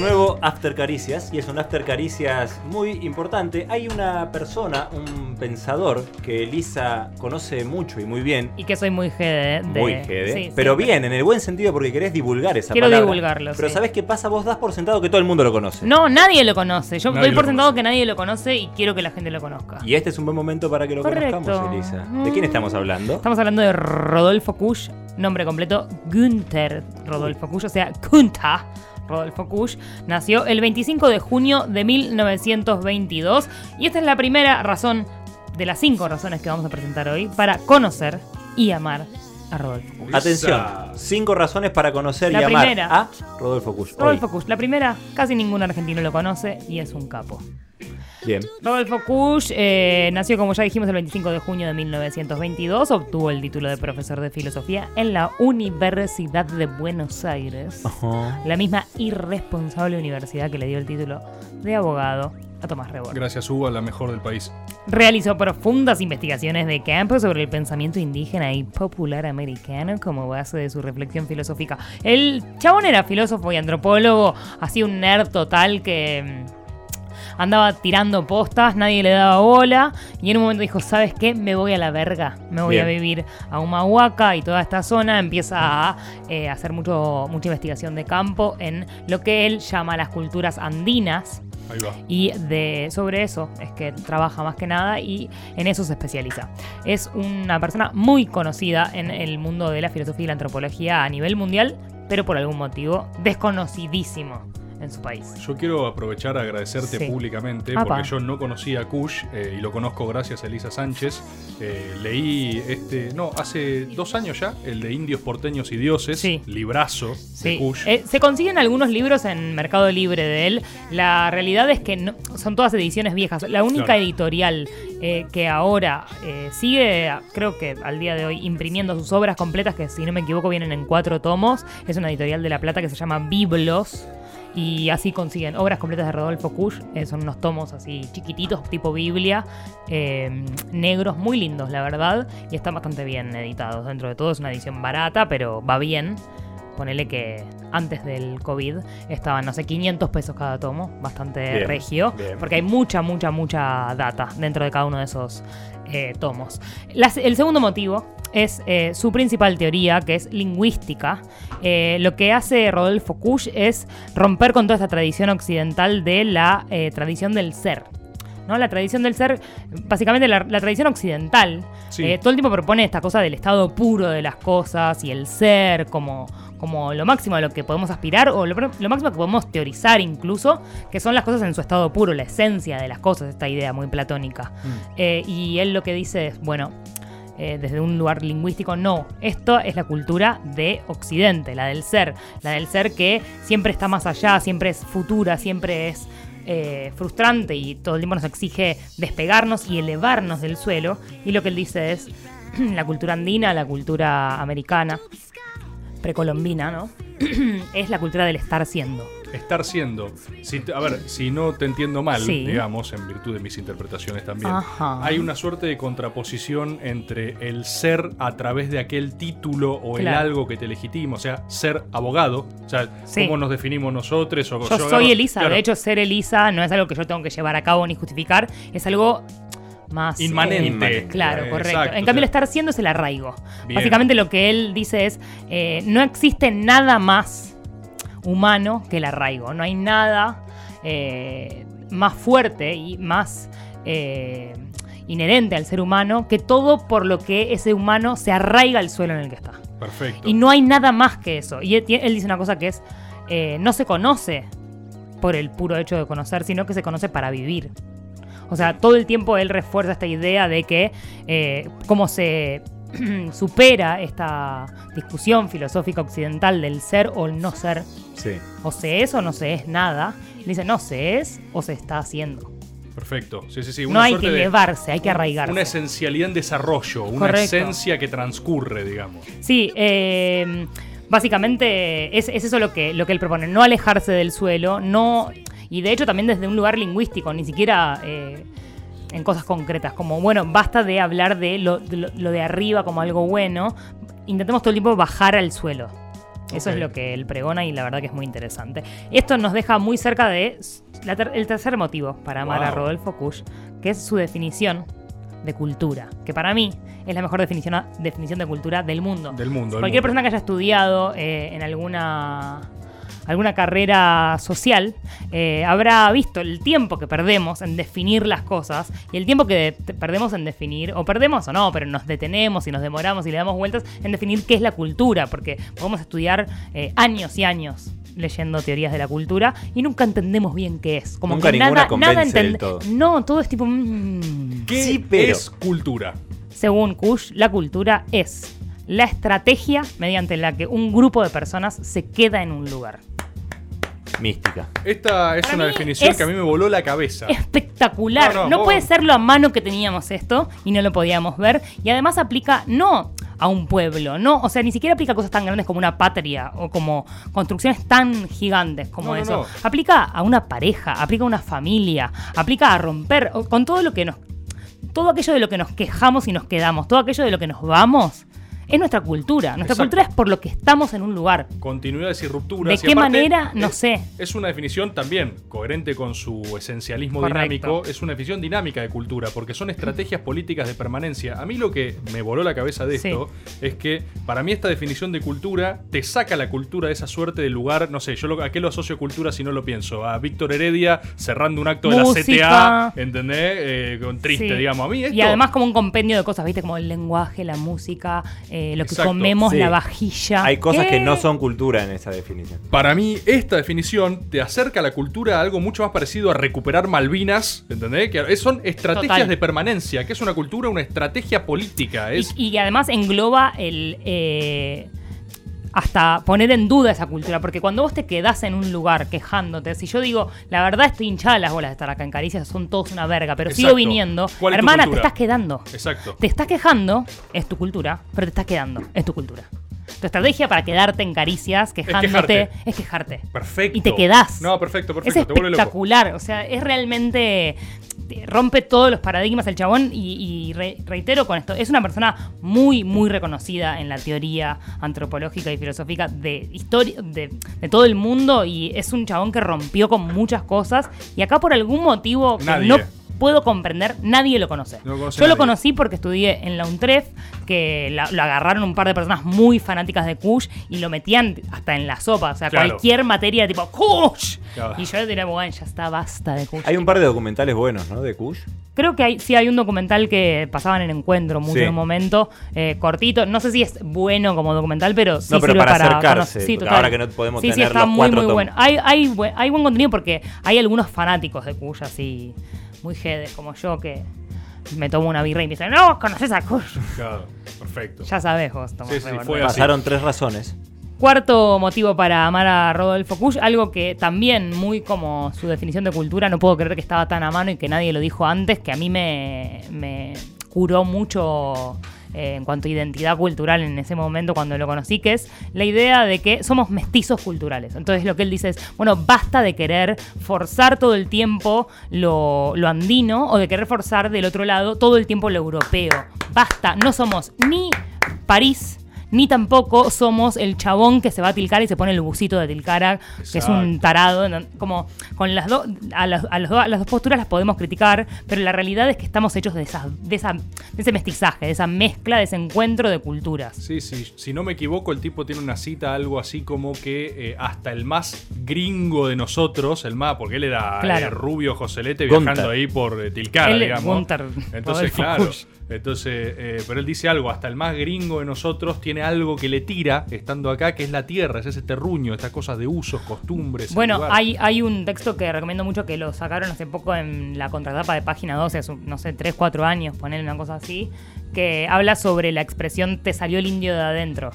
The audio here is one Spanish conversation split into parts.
un nuevo After Caricias y es un After Caricias muy importante. Hay una persona, un pensador que Elisa conoce mucho y muy bien. Y que soy muy GD. De... Muy GD. Sí, pero bien, en el buen sentido porque querés divulgar esa Quiero palabra. divulgarlo, Pero sí. ¿sabés qué pasa? Vos das por sentado que todo el mundo lo conoce. No, nadie lo conoce. Yo Nadie doy por sentado conoce. que nadie lo conoce y quiero que la gente lo conozca. Y este es un buen momento para que lo Correcto. conozcamos, Elisa. ¿De quién estamos hablando? Estamos hablando de Rodolfo Kusch, nombre completo Günther Rodolfo Kusch, o sea, Kunta Rodolfo Kusch. Nació el 25 de junio de 1922 y esta es la primera razón de las cinco razones que vamos a presentar hoy para conocer y amar a Rodolfo Kusch. Atención, cinco razones para conocer La y amar primera. a Rodolfo Kusch. Rodolfo Kusch, la primera, casi ningún argentino lo conoce y es un capo. Bien. Rodolfo Kusch eh, nació, como ya dijimos, el 25 de junio de 1922. Obtuvo el título de profesor de filosofía en la Universidad de Buenos Aires. Ajá. La misma irresponsable universidad que le dio el título de abogado a Tomás Rebord. Gracias, Hugo, la mejor del país. Realizó profundas investigaciones de campo sobre el pensamiento indígena y popular americano como base de su reflexión filosófica. El chabón era filósofo y antropólogo, así un nerd total que mm, andaba tirando postas, nadie le daba bola y en un momento dijo, ¿sabes qué? Me voy a la verga, me voy a vivir a Humahuaca y toda esta zona, empieza a eh, hacer mucho, mucha investigación de campo en lo que él llama las culturas andinas. Y de, sobre eso es que trabaja más que nada y en eso se especializa. Es una persona muy conocida en el mundo de la filosofía y la antropología a nivel mundial, pero por algún motivo desconocidísimo en su país. Yo quiero aprovechar a agradecerte Sí. públicamente Apa. porque yo no conocía a Kush eh, y lo conozco gracias a Elisa Sánchez. Eh, leí este, no, hace dos años ya, el de Indios, Porteños y Dioses, Sí. librazo de Kush. eh, se consiguen algunos libros en Mercado Libre de él. La realidad es que no- son todas ediciones viejas. La única Claro. editorial que ahora sigue, creo que al día de hoy, imprimiendo sus obras completas, que si no me equivoco vienen en cuatro tomos, es una editorial de La Plata que se llama Biblos. Y así consiguen obras completas de Rodolfo Kusch. eh, son unos tomos así chiquititos, tipo Biblia, eh, negros, muy lindos, la verdad. Y están bastante bien editados. Dentro de todo es una edición barata, pero va bien. Ponele que antes del COVID estaban, no sé, 500 pesos cada tomo, bastante Bien, regio, bien. porque hay mucha, mucha, mucha data dentro de cada uno de esos eh, tomos. Las- el segundo motivo es eh, su principal teoría, que es lingüística. Eh, lo que hace Rodolfo Kusch es romper con toda esta tradición occidental de la tradición del ser. ¿No? La tradición del ser, básicamente la, la tradición occidental, Sí. eh, todo el tiempo propone esta cosa del estado puro de las cosas y el ser como, como lo máximo a lo que podemos aspirar o lo, lo máximo que podemos teorizar incluso, que son las cosas en su estado puro, la esencia de las cosas, esta idea muy platónica. Eh, y él lo que dice es, bueno, eh, desde un lugar lingüístico, no, esto es la cultura de Occidente, la del ser, la del ser que siempre está más allá, siempre es futura, siempre es eh, frustrante y todo el tiempo nos exige despegarnos y elevarnos del suelo. Y lo que él dice es la cultura andina, la cultura americana, precolombina, ¿no? es la cultura del estar siendo. Estar siendo, si a ver, si no te entiendo mal, Sí. digamos, en virtud de mis interpretaciones también, Ajá. hay una suerte de contraposición entre el ser a través de aquel título o el algo que te legitima, o sea, ser abogado, o sea, Sí. cómo nos definimos nosotros. O Yo soy Elisa, claro, de hecho ser Elisa no es algo que yo tengo que llevar a cabo ni justificar, es algo más... Inmanente. eh, Inmanente. claro, Eh, correcto. exacto, en o cambio el estar siendo es el arraigo. Bien. Básicamente lo que él dice es, eh, no existe nada más humano que el arraigo, no hay nada eh, más fuerte y más... eh, inherente al ser humano que todo por lo que ese humano se arraiga al suelo en el que está. Perfecto. Y no hay nada más que eso. Y él, dice una cosa que es, eh, no se conoce por el puro hecho de conocer, sino que se conoce para vivir. O sea, todo el tiempo él refuerza esta idea de que eh, cómo se supera esta discusión filosófica occidental del ser o el no ser. Sí. O se es o no se es nada. Dice, no se es o se está haciendo. Perfecto. Sí, sí, sí. No hay que de- elevarse, hay que arraigarse. Una esencialidad en desarrollo, una Correcto. esencia que transcurre, digamos. Sí, eh, básicamente es, es eso lo que, lo que él propone, no alejarse del suelo, no y de hecho también desde un lugar lingüístico, ni siquiera eh, en cosas concretas, como bueno, basta de hablar de lo, de lo de arriba como algo bueno, intentemos todo el tiempo bajar al suelo. Eso es lo que él pregona y la verdad que es muy interesante. Esto nos deja muy cerca de la ter- el tercer motivo para amar a. Rodolfo Kusch, que es su definición de cultura, que para mí es la mejor definición, definición de cultura del mundo. Del mundo. del Cualquier mundo. persona que haya estudiado eh, en alguna alguna carrera social eh, habrá visto el tiempo que perdemos en definir las cosas y el tiempo que perdemos en definir, o perdemos o no, pero nos detenemos y nos demoramos y le damos vueltas en definir qué es la cultura, porque podemos estudiar eh, años y años leyendo teorías de la cultura y nunca entendemos bien qué es. Como Nunca que ninguna nada, nada del entend- todo. No, todo es tipo... mm. ¿Qué Sí, pero- es cultura? Según Kush, la cultura es la estrategia mediante la que un grupo de personas se queda en un lugar. Mística. Esta es Para una mí definición es- que a mí me voló la cabeza. Espectacular. No, No, no, vos- puede ser lo a mano que teníamos esto y no lo podíamos ver. Y además aplica no a un pueblo, no, o sea, ni siquiera aplica a cosas tan grandes como una patria o como construcciones tan gigantes como No, no, eso. no. Aplica a una pareja, aplica a una familia, aplica a romper o- con todo lo que nos todo aquello de lo que nos quejamos y nos quedamos, todo aquello de lo que nos vamos, es nuestra cultura. Nuestra Exacto. cultura es por lo que estamos en un lugar. Continuidades y rupturas. ¿De qué aparte, manera? No es- sé. Es una definición también coherente con su esencialismo Correcto. dinámico. Es una definición dinámica de cultura, porque son estrategias políticas de permanencia. A mí lo que me voló la cabeza de Sí. esto es que para mí esta definición de cultura te saca la cultura de esa suerte de lugar. No sé, yo lo- a qué lo asocio cultura si no lo pienso. A Víctor Heredia cerrando un acto de la. CTA, ¿entendés? Eh, con triste, Sí. digamos. A mí esto. Y además como un compendio de cosas, ¿viste? Como el lenguaje, la música, eh, lo que Exacto. comemos, Sí. la vajilla. Hay cosas ¿Qué? que no son cultura en esa definición. Para mí, esta definición te acerca a la cultura a algo mucho más parecido a recuperar Malvinas, ¿entendés? Que son estrategias Total. de permanencia, que es una cultura, una estrategia política. Es, Y, y además engloba el... eh, hasta poner en duda esa cultura, porque cuando vos te quedás en un lugar quejándote, si yo digo, la verdad estoy hinchada las bolas de estar acá en Caricias, son todos una verga, pero sigo Exacto. viniendo, ¿Cuál es tu hermana, te estás quedando. Exacto. Te estás quejando, es tu cultura, pero te estás quedando, es tu cultura. Tu estrategia para quedarte en caricias, quejándote, quejarte. es quejarte. Perfecto. Y te quedás. No, perfecto, Es perfecto. te loco. espectacular, o sea, es realmente te rompe todos los paradigmas el chabón y, y re- reitero con esto, es una persona muy, muy reconocida en la teoría antropológica y filosófica de historia de, de todo el mundo y es un chabón que rompió con muchas cosas y acá por algún motivo que Nadie. no puedo comprender, nadie lo conoce. No lo conoce Yo lo conocí porque estudié en la UNTREF, que la- lo agarraron un par de personas muy fanáticas de Kush y lo metían hasta en la sopa, o sea, Claro. cualquier materia tipo Kush. Claro. Y yo diría, bueno, ya está, basta de Kush. Hay un par de documentales buenos, ¿no? De Kush. Creo que hay, sí hay un documental que pasaban en encuentro mucho Sí. en un momento, eh, cortito. No sé si es bueno como documental, pero sí No, pero sirve para para, acercarse. Sí, total. ahora que no podemos sí, sí, tener está los muy, cuatro muy bueno. Hay, hay buen contenido porque hay algunos fanáticos de Kush así, muy jedes, como yo, que me tomo una birra y me dicen, no, conoces a Kush. Claro, perfecto. Ya sabes vos, Tomás. Sí, sí, fue. Pasaron tres razones. Cuarto motivo para amar a Rodolfo Kusch, algo que también, muy como su definición de cultura, no puedo creer que estaba tan a mano y que nadie lo dijo antes, que a mí me, me curó mucho eh, en cuanto a identidad cultural en ese momento cuando lo conocí, que es la idea de que somos mestizos culturales. Entonces lo que él dice es, bueno, basta de querer forzar todo el tiempo lo, lo andino o de querer forzar del otro lado todo el tiempo lo europeo. Basta, no somos ni París ni tampoco somos el chabón que se va a Tilcara y se pone el busito de Tilcara, que es un tarado. Como con las dos, a, las, a los dos- a las dos posturas las podemos criticar, pero la realidad es que estamos hechos de, esa, de, esa, de ese mestizaje, de esa mezcla, de ese encuentro de culturas. Sí, sí, si no me equivoco, el tipo tiene una cita algo así como que eh, hasta el más gringo de nosotros, el más, porque él era Claro. eh, rubio Joselete viajando ahí por eh, Tilcara, Él, digamos. Entonces, claro. Entonces, eh, pero él dice algo, hasta el más gringo de nosotros tiene algo que le tira estando acá, que es la tierra, es ese terruño, estas cosas de usos, costumbres. Bueno, hay un texto que recomiendo mucho que lo sacaron hace poco en la contratapa de página 12, hace, no sé, 3, 4 años, poner una cosa así, que habla sobre la expresión te salió el indio de adentro.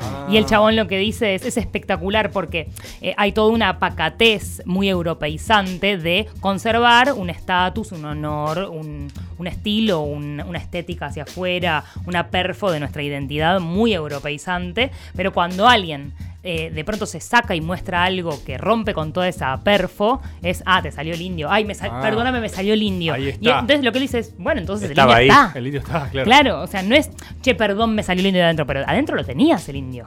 Ah. Y el chabón lo que dice es, es espectacular porque eh, hay toda una pacatez muy europeizante de conservar un estatus, un honor, un, un estilo, un- una estética hacia afuera, una perfo de nuestra identidad muy europeizante. Pero cuando alguien eh, de pronto se saca y muestra algo que rompe con toda esa perfo, es, ah, te salió el indio. Ay, me sal- Ah. perdóname, me salió el indio. Ahí Y está. entonces lo que él dice es, bueno, entonces Estaba el indio ahí. está. El indio está, claro. Claro, o sea, no es, che, perdón, me salió el indio de adentro, pero adentro lo tenías el indio.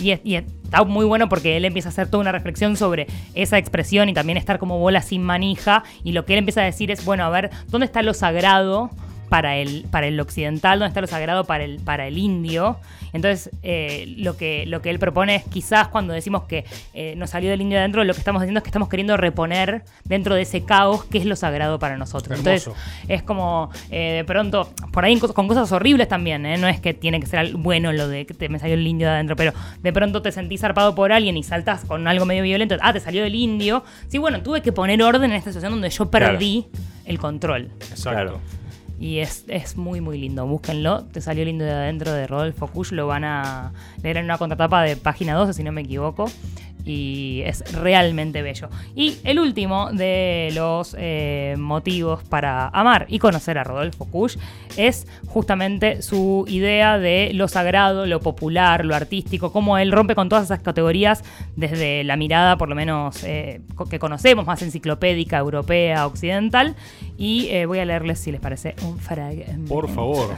Y, es- y está muy bueno porque él empieza a hacer toda una reflexión sobre esa expresión y también estar como bola sin manija. Y lo que él empieza a decir es, bueno, a ver, ¿dónde está lo sagrado para el, para el occidental? ¿Dónde está lo sagrado para el, para el indio? Entonces, eh, lo, que, lo que él propone es quizás cuando decimos que eh, nos salió del indio de adentro, lo que estamos diciendo es que estamos queriendo reponer dentro de ese caos qué es lo sagrado para nosotros. Hermoso. Entonces, es como eh, de pronto, por ahí con cosas horribles también, ¿eh? no es que tiene que ser al- bueno lo de que te, me salió el indio de adentro, pero de pronto te sentís zarpado por alguien y saltas con algo medio violento, ah, te salió del indio. Sí, bueno, tuve que poner orden en esta situación donde yo perdí el control. Exacto. Claro. Y es, es muy, muy lindo. Búsquenlo. Te salió lindo de adentro de Rodolfo Kusch. Lo van a leer en una contratapa de página 12, si no me equivoco. Y es realmente bello. Y el último de los eh, motivos para amar y conocer a Rodolfo Kusch es justamente su idea de lo sagrado, lo popular, lo artístico, cómo él rompe con todas esas categorías desde la mirada, por lo menos eh, que conocemos, más enciclopédica, europea, occidental. Y eh, voy a leerles, si les parece, un fragmento. Por favor.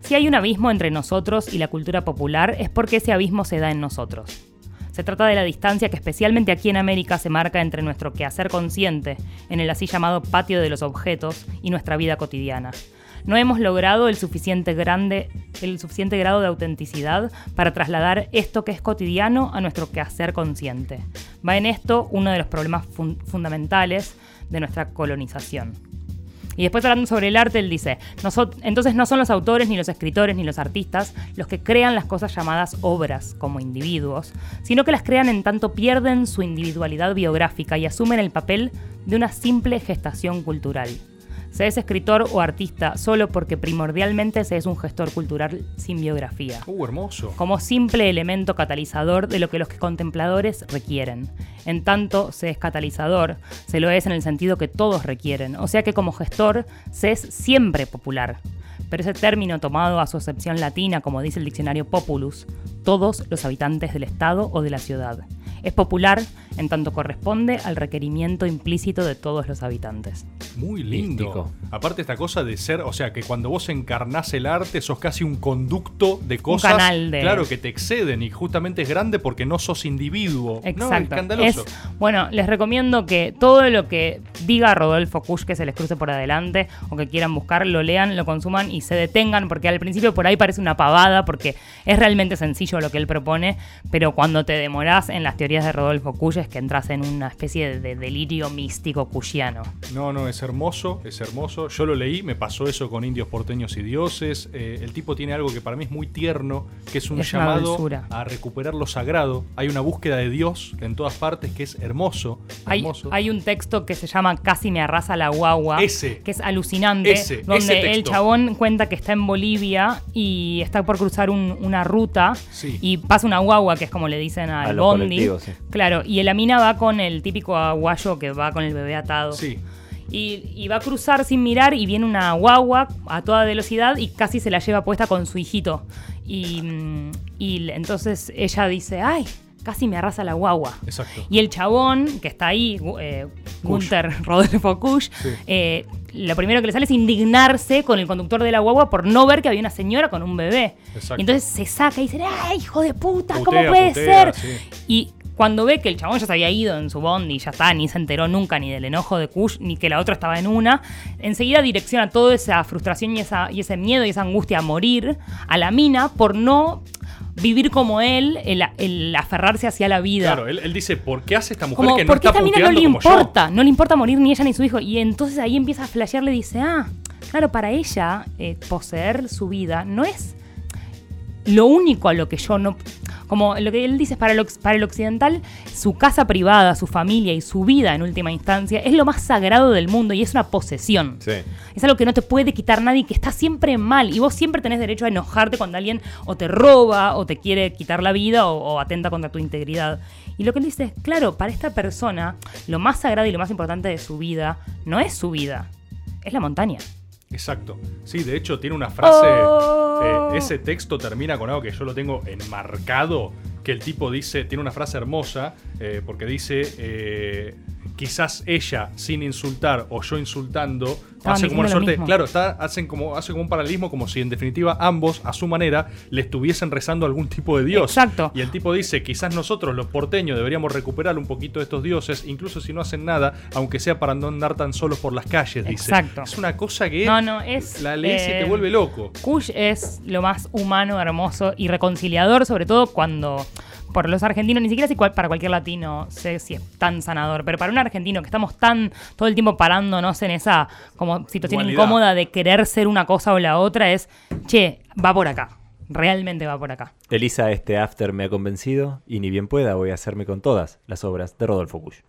Si hay un abismo entre nosotros y la cultura popular, es porque ese abismo se da en nosotros. Se trata de la distancia que especialmente aquí en América se marca entre nuestro quehacer consciente, en el así llamado patio de los objetos, y nuestra vida cotidiana. No hemos logrado el suficiente, grande, el suficiente grado de autenticidad para trasladar esto que es cotidiano a nuestro quehacer consciente. Va en esto uno de los problemas fun- fundamentales de nuestra colonización. Y después hablando sobre el arte, él dice, "Nosot- entonces no son los autores, ni los escritores, ni los artistas los que crean las cosas llamadas obras como individuos, sino que las crean en tanto pierden su individualidad biográfica y asumen el papel de una simple gestación cultural. Se es escritor o artista solo porque primordialmente se es un gestor cultural sin biografía Uh, hermoso. como simple elemento catalizador de lo que los contempladores requieren. En tanto se es catalizador, se lo es en el sentido que todos requieren, o sea que como gestor se es siempre popular. Pero ese término tomado a su acepción latina, como dice el diccionario Populus, todos los habitantes del Estado o de la ciudad. Es popular en tanto corresponde al requerimiento implícito de todos los habitantes. Muy lindo. Místico. Aparte esta cosa de ser, o sea, que cuando vos encarnás el arte sos casi un conducto de cosas, canal de- claro, que te exceden y justamente es grande porque no sos individuo. No, Exacto. escandaloso. Es- bueno, les recomiendo que todo lo que diga Rodolfo Kusch que se les cruce por adelante o que quieran buscar, lo lean, lo consuman y se detengan, porque al principio por ahí parece una pavada, porque es realmente sencillo lo que él propone, pero cuando te demorás en las teorías de Rodolfo Kusch es que entras en una especie de, de delirio místico cushiano. No, no, es hermoso, es hermoso. Yo lo leí, me pasó eso con Indios Porteños y Dioses. Eh, el tipo tiene algo que para mí es muy tierno, que es un Es llamado a recuperar lo sagrado. Hay una búsqueda de Dios en todas partes que es hermoso. Hay, hermoso. hay un texto que se llama Casi me arrasa la guagua. Ese. Que es alucinante. Ese, donde ese el chabón cuenta que está en Bolivia y está por cruzar un- una ruta. Sí. Y pasa una guagua, que es como le dicen A al los bondi. sí. Claro, y la mina va con el típico aguayo que va con el bebé atado. Sí. Y, y va a cruzar sin mirar y viene una guagua a toda velocidad y casi se la lleva puesta con su hijito. Y, mm, y entonces ella dice, ay, casi me arrasa la guagua. Exacto. Y el chabón que está ahí, eh, Gunther Rodolfo Kusch, Sí. eh, lo primero que le sale es indignarse con el conductor de la guagua por no ver que había una señora con un bebé. Exacto. Y entonces se saca y dice, ¡ay, hijo de puta! ¿Cómo puede putea, ser? sí. Y cuando ve que el chabón ya se había ido en su bondi y ya está, ni se enteró nunca ni del enojo de Kush, ni que la otra estaba en una, enseguida direcciona toda esa frustración y, esa, y ese miedo y esa angustia a morir a la mina por no vivir como él, el, el aferrarse hacia la vida. Claro, él, él dice, ¿por qué hace esta mujer Como, que no porque está esta mina no le importa, no le importa morir ni ella ni su hijo. Y entonces ahí empieza a flashear, le dice, ah, claro, para ella eh, poseer su vida no es lo único a lo que yo no... Como lo que él dice, para el, para el occidental, su casa privada, su familia y su vida en última instancia es lo más sagrado del mundo y es una posesión. Sí. Es algo que no te puede quitar nadie, que está siempre mal. Y vos siempre tenés derecho a enojarte cuando alguien o te roba o te quiere quitar la vida o, o atenta contra tu integridad. Y lo que él dice es, claro, para esta persona, lo más sagrado y lo más importante de su vida no es su vida, es la montaña. Exacto. Sí, de hecho tiene una frase. Oh. eh, ese texto termina con algo que yo lo tengo enmarcado. Que el tipo dice, tiene una frase hermosa, eh, porque dice, eh, quizás ella sin insultar o yo insultando Estaban hace como una suerte, mismo. claro, está, hacen como hace como un paralelismo como si en definitiva ambos a su manera le estuviesen rezando a algún tipo de dios. Exacto. Y el tipo dice, quizás nosotros los porteños deberíamos recuperar un poquito de estos dioses, incluso si no hacen nada, aunque sea para no andar tan solos por las calles, dice. Exacto. Es una cosa que No, no, es. la lees y eh, te vuelve loco. Kush es lo más humano, hermoso y reconciliador, sobre todo cuando. Por los argentinos, ni siquiera si cual- para cualquier latino sé si es tan sanador, pero para un argentino que estamos tan todo el tiempo parándonos en esa como situación incómoda de querer ser una cosa o la otra, es, che, va por acá. Realmente va por acá. Elisa, este after me ha convencido y ni bien pueda voy a hacerme con todas las obras de Rodolfo Kusch.